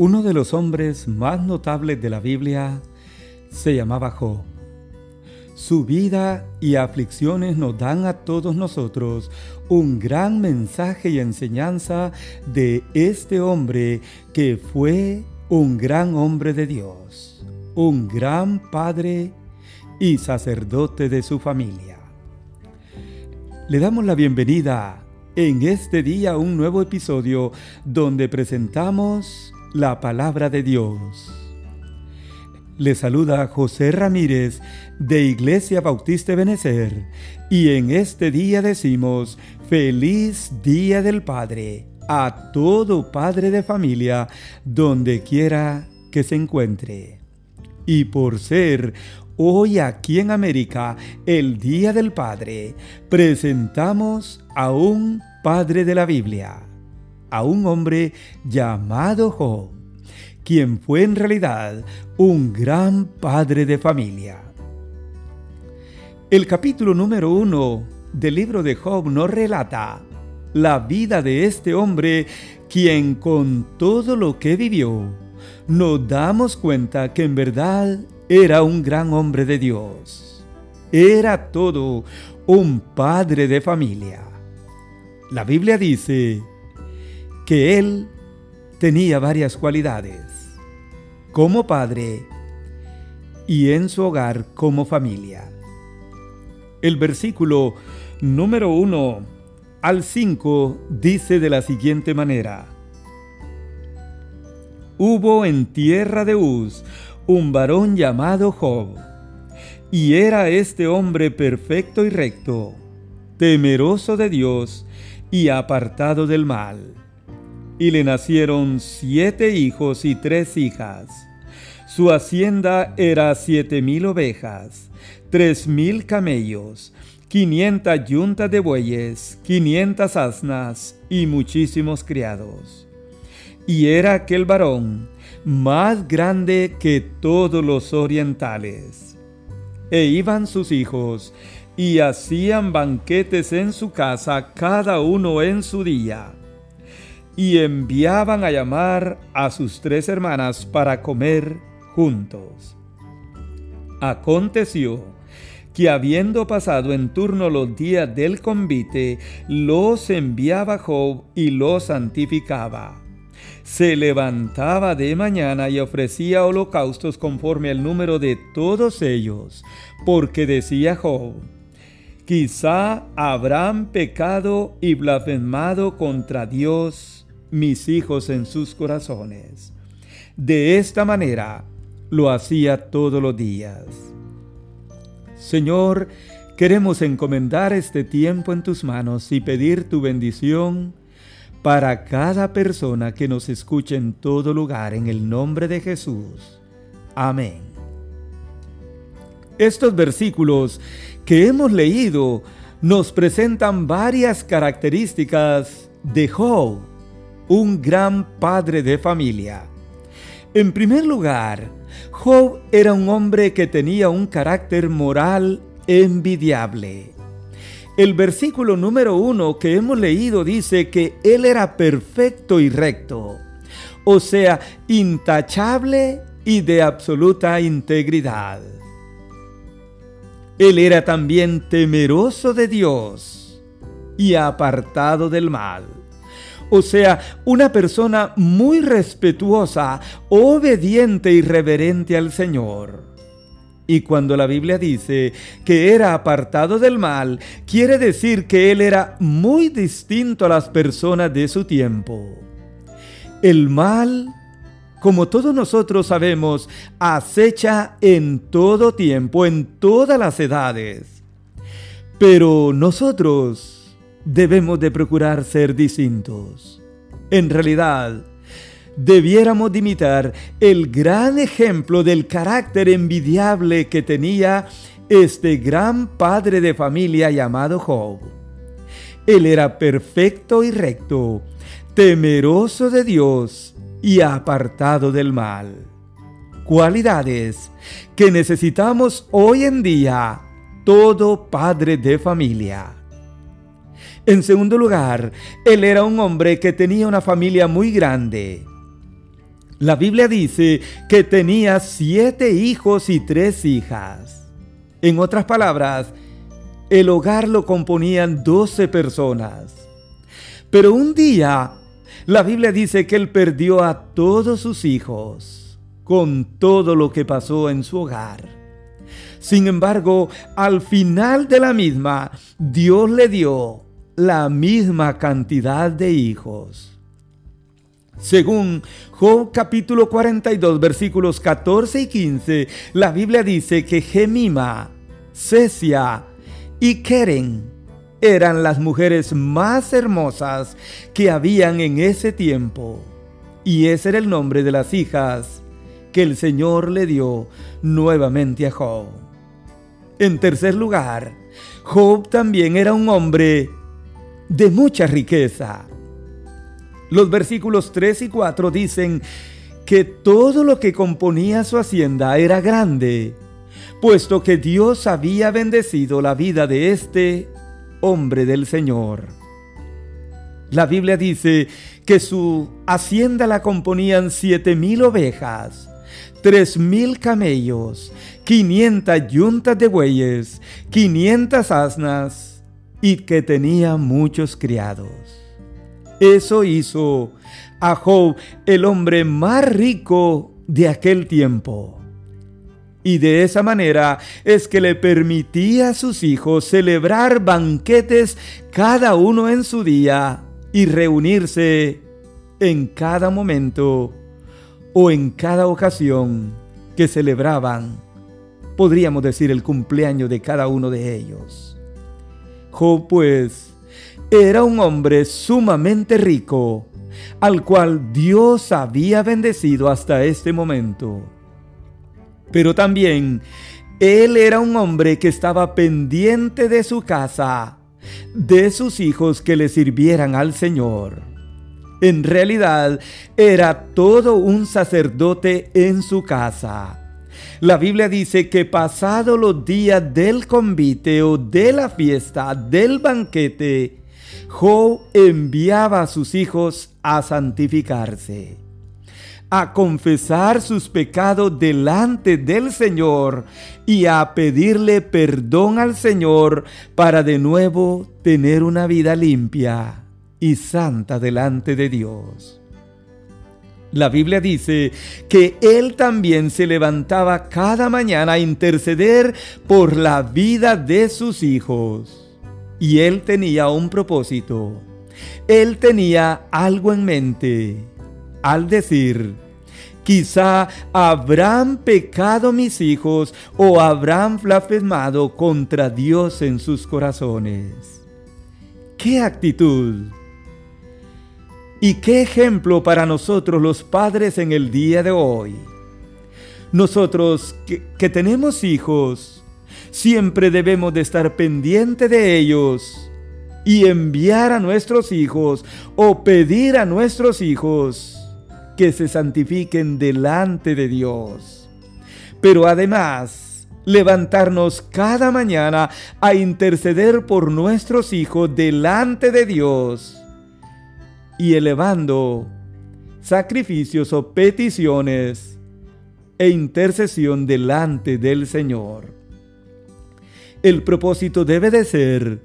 Uno de los hombres más notables de la Biblia se llamaba Job. Su vida y aflicciones nos dan a todos nosotros un gran mensaje y enseñanza de este hombre que fue un gran hombre de Dios, un gran padre y sacerdote de su familia. Le damos la bienvenida en este día a un nuevo episodio donde presentamos la palabra de Dios. Le saluda José Ramírez de Iglesia Bautista Benecer y en este día decimos feliz Día del Padre a todo padre de familia donde quiera que se encuentre. Y por ser hoy aquí en América el Día del Padre, presentamos a un Padre de la Biblia a un hombre llamado Job, quien fue en realidad un gran padre de familia. El capítulo número uno del libro de Job nos relata la vida de este hombre quien con todo lo que vivió, nos damos cuenta que en verdad era un gran hombre de Dios. Era todo un padre de familia. La Biblia dice que él tenía varias cualidades, como padre y en su hogar como familia. El versículo número 1 al 5 dice de la siguiente manera, Hubo en tierra de Uz un varón llamado Job, y era este hombre perfecto y recto, temeroso de Dios y apartado del mal y le nacieron siete hijos y tres hijas. Su hacienda era siete mil ovejas, tres mil camellos, quinientas yuntas de bueyes, quinientas asnas y muchísimos criados. Y era aquel varón más grande que todos los orientales. E iban sus hijos y hacían banquetes en su casa, cada uno en su día y enviaban a llamar a sus tres hermanas para comer juntos. Aconteció que habiendo pasado en turno los días del convite, los enviaba Job y los santificaba. Se levantaba de mañana y ofrecía holocaustos conforme al número de todos ellos, porque decía Job, quizá habrán pecado y blasfemado contra Dios mis hijos en sus corazones. De esta manera lo hacía todos los días. Señor, queremos encomendar este tiempo en tus manos y pedir tu bendición para cada persona que nos escuche en todo lugar en el nombre de Jesús. Amén. Estos versículos que hemos leído nos presentan varias características de Job un gran padre de familia. En primer lugar, Job era un hombre que tenía un carácter moral envidiable. El versículo número uno que hemos leído dice que él era perfecto y recto, o sea, intachable y de absoluta integridad. Él era también temeroso de Dios y apartado del mal o sea, una persona muy respetuosa, obediente y reverente al Señor. Y cuando la Biblia dice que era apartado del mal, quiere decir que él era muy distinto a las personas de su tiempo. El mal, como todos nosotros sabemos, acecha en todo tiempo, en todas las edades. Pero nosotros debemos de procurar ser distintos. En realidad, debiéramos de imitar el gran ejemplo del carácter envidiable que tenía este gran padre de familia llamado Job. Él era perfecto y recto, temeroso de Dios y apartado del mal. Cualidades que necesitamos hoy en día todo padre de familia. En segundo lugar, él era un hombre que tenía una familia muy grande. La Biblia dice que tenía siete hijos y tres hijas. En otras palabras, el hogar lo componían doce personas. Pero un día, la Biblia dice que él perdió a todos sus hijos con todo lo que pasó en su hogar. Sin embargo, al final de la misma, Dios le dio la misma cantidad de hijos. Según Job capítulo 42 versículos 14 y 15, la Biblia dice que Gemima, Cesia y Keren eran las mujeres más hermosas que habían en ese tiempo. Y ese era el nombre de las hijas que el Señor le dio nuevamente a Job. En tercer lugar, Job también era un hombre de mucha riqueza. Los versículos 3 y 4 dicen que todo lo que componía su hacienda era grande, puesto que Dios había bendecido la vida de este hombre del Señor. La Biblia dice que su hacienda la componían siete mil ovejas, tres mil camellos, quinientas yuntas de bueyes, quinientas asnas y que tenía muchos criados. Eso hizo a Job el hombre más rico de aquel tiempo. Y de esa manera es que le permitía a sus hijos celebrar banquetes cada uno en su día y reunirse en cada momento o en cada ocasión que celebraban, podríamos decir, el cumpleaños de cada uno de ellos. Job pues era un hombre sumamente rico, al cual Dios había bendecido hasta este momento. Pero también él era un hombre que estaba pendiente de su casa, de sus hijos que le sirvieran al Señor. En realidad era todo un sacerdote en su casa. La Biblia dice que pasado los días del convite o de la fiesta, del banquete, Job enviaba a sus hijos a santificarse, a confesar sus pecados delante del Señor y a pedirle perdón al Señor para de nuevo tener una vida limpia y santa delante de Dios. La Biblia dice que él también se levantaba cada mañana a interceder por la vida de sus hijos. Y él tenía un propósito. Él tenía algo en mente al decir, quizá habrán pecado mis hijos o habrán blasfemado contra Dios en sus corazones. ¡Qué actitud! Y qué ejemplo para nosotros los padres en el día de hoy. Nosotros que, tenemos hijos, Siempre debemos de estar pendiente de ellos y enviar a nuestros hijos o pedir a nuestros hijos que se santifiquen delante de Dios. Pero además, levantarnos cada mañana a interceder por nuestros hijos delante de Dios y elevando sacrificios o peticiones e intercesión delante del Señor. El propósito debe de ser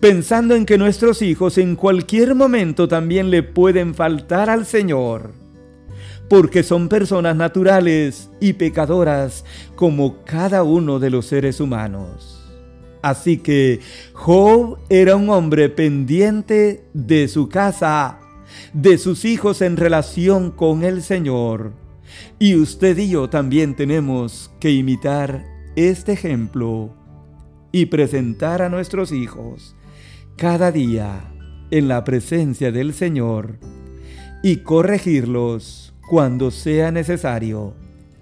pensando en que nuestros hijos en cualquier momento también le pueden faltar al Señor, porque son personas naturales y pecadoras como cada uno de los seres humanos. Así que Job era un hombre pendiente de su casa, de sus hijos en relación con el Señor. Y usted y yo también tenemos que imitar este ejemplo y presentar a nuestros hijos cada día en la presencia del Señor y corregirlos cuando sea necesario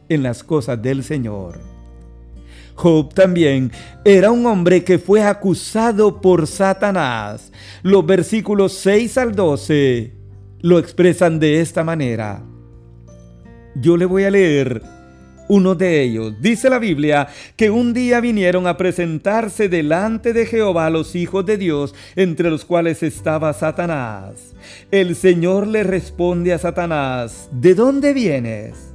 en las cosas del Señor. Job también era un hombre que fue acusado por Satanás. Los versículos 6 al 12 lo expresan de esta manera. Yo le voy a leer uno de ellos. Dice la Biblia que un día vinieron a presentarse delante de Jehová los hijos de Dios, entre los cuales estaba Satanás. El Señor le responde a Satanás, ¿de dónde vienes?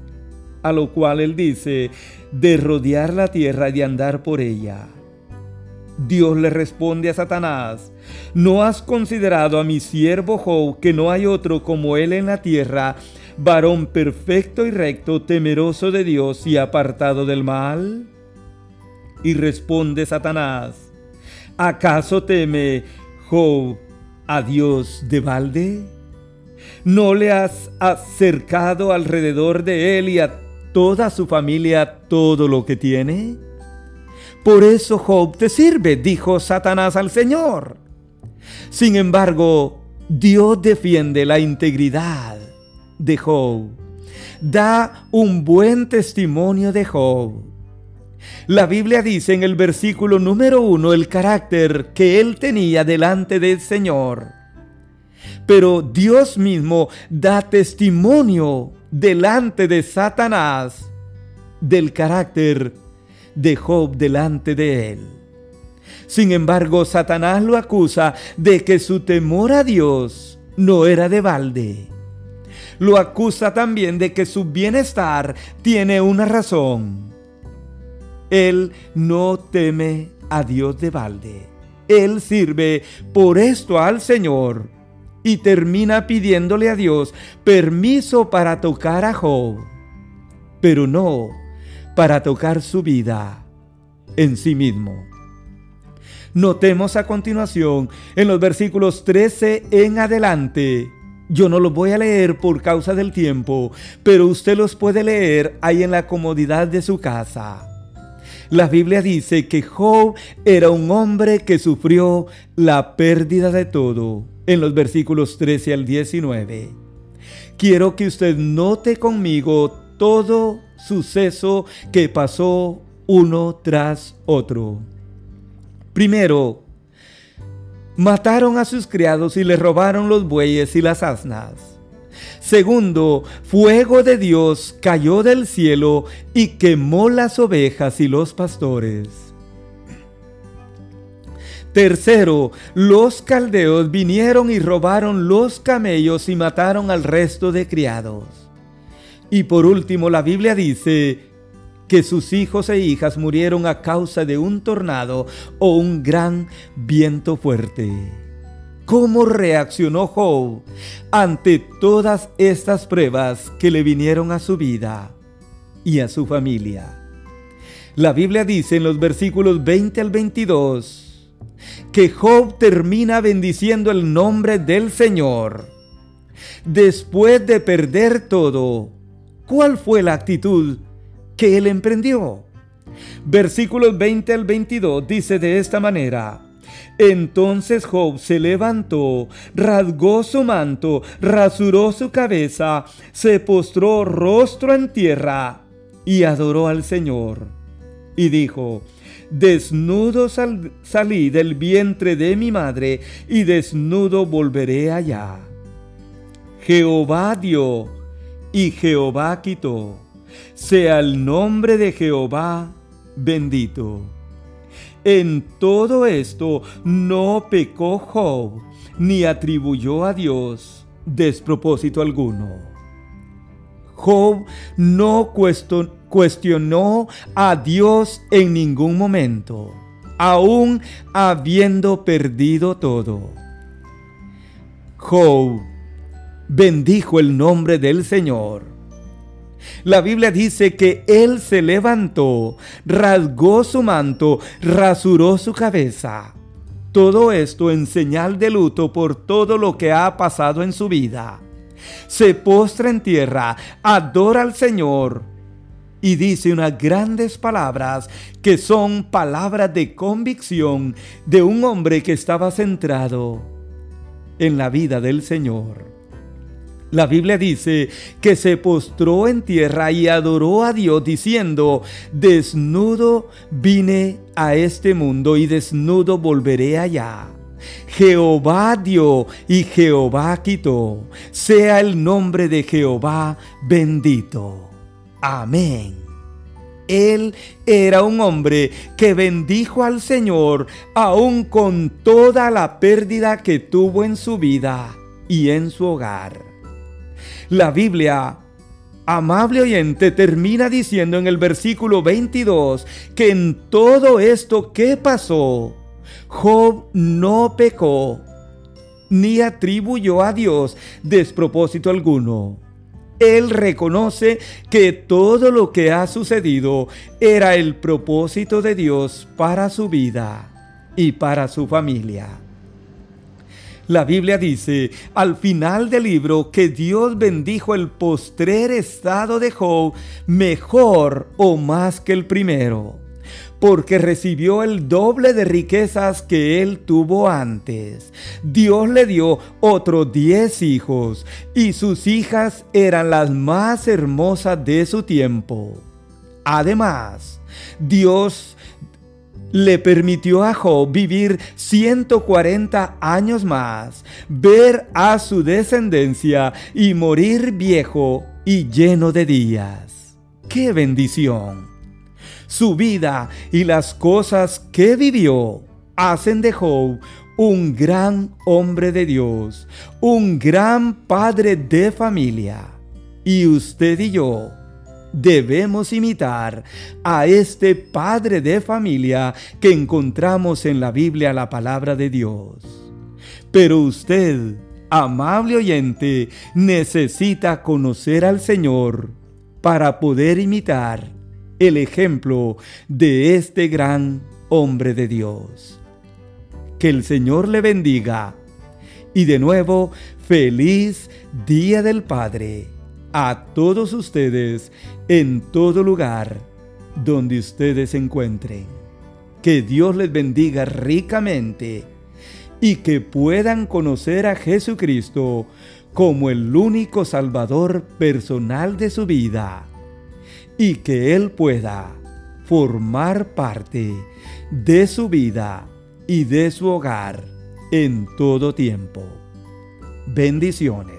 A lo cual él dice, de rodear la tierra y de andar por ella. Dios le responde a Satanás, ¿no has considerado a mi siervo Job que no hay otro como él en la tierra, varón perfecto y recto, temeroso de Dios y apartado del mal? Y responde Satanás, ¿acaso teme Job a Dios de balde? ¿No le has acercado alrededor de él y a toda su familia todo lo que tiene? Por eso Job te sirve, dijo Satanás al Señor. Sin embargo, Dios defiende la integridad de Job. Da un buen testimonio de Job. La Biblia dice en el versículo número uno el carácter que él tenía delante del Señor. Pero Dios mismo da testimonio delante de Satanás del carácter de Job delante de él. Sin embargo, Satanás lo acusa de que su temor a Dios no era de balde lo acusa también de que su bienestar tiene una razón. Él no teme a Dios de balde. Él sirve por esto al Señor y termina pidiéndole a Dios permiso para tocar a Job, pero no para tocar su vida en sí mismo. Notemos a continuación en los versículos 13 en adelante yo no los voy a leer por causa del tiempo, pero usted los puede leer ahí en la comodidad de su casa. La Biblia dice que Job era un hombre que sufrió la pérdida de todo, en los versículos 13 al 19. Quiero que usted note conmigo todo suceso que pasó uno tras otro. Primero, mataron a sus criados y le robaron los bueyes y las asnas. Segundo, fuego de Dios cayó del cielo y quemó las ovejas y los pastores. Tercero, los caldeos vinieron y robaron los camellos y mataron al resto de criados. Y por último, la Biblia dice, que sus hijos e hijas murieron a causa de un tornado o un gran viento fuerte. ¿Cómo reaccionó Job ante todas estas pruebas que le vinieron a su vida y a su familia? La Biblia dice en los versículos 20 al 22 que Job termina bendiciendo el nombre del Señor. Después de perder todo, ¿cuál fue la actitud que él emprendió. Versículos 20 al 22 dice de esta manera. Entonces Job se levantó, rasgó su manto, rasuró su cabeza, se postró rostro en tierra y adoró al Señor. Y dijo, Desnudo salí del vientre de mi madre y desnudo volveré allá. Jehová dio y Jehová quitó sea el nombre de Jehová bendito. En todo esto no pecó Job, ni atribuyó a Dios despropósito alguno. Job no cuestionó a Dios en ningún momento, aun habiendo perdido todo. Job bendijo el nombre del Señor la Biblia dice que él se levantó, rasgó su manto, rasuró su cabeza. Todo esto en señal de luto por todo lo que ha pasado en su vida. Se postra en tierra, adora al Señor y dice unas grandes palabras que son palabras de convicción de un hombre que estaba centrado en la vida del Señor. La Biblia dice que se postró en tierra y adoró a Dios diciendo, desnudo vine a este mundo y desnudo volveré allá. Jehová dio y Jehová quitó. Sea el nombre de Jehová bendito. Amén Él era un hombre que bendijo al Señor aún con toda la pérdida que tuvo en su vida y en su hogar. La Biblia, amable oyente, termina diciendo en el versículo 22 que en todo esto que pasó, Job no pecó ni atribuyó a Dios despropósito alguno. Él reconoce que todo lo que ha sucedido era el propósito de Dios para su vida y para su familia. La Biblia dice al final del libro que Dios bendijo el postrer estado de Job mejor o más que el primero porque recibió el doble de riquezas que él tuvo antes. Dios le dio otros diez hijos, y sus hijas eran las más hermosas de su tiempo. Además, Dios le permitió a Job vivir 140 años más, ver a su descendencia y morir viejo y lleno de días. ¡Qué bendición! su vida y las cosas que vivió hacen de Job un gran hombre de Dios, un gran padre de familia. Y usted y yo debemos imitar a este padre de familia que encontramos en la Biblia, la palabra de Dios. Pero usted, amable oyente, necesita conocer al Señor para poder imitar el ejemplo de este gran hombre de Dios. Que el Señor le bendiga. Y de nuevo, feliz Día del Padre a todos ustedes en todo lugar donde ustedes se encuentren. Que Dios les bendiga ricamente y que puedan conocer a Jesucristo como el único Salvador personal de su vida y que Él pueda formar parte de su vida y de su hogar en todo tiempo. Bendiciones.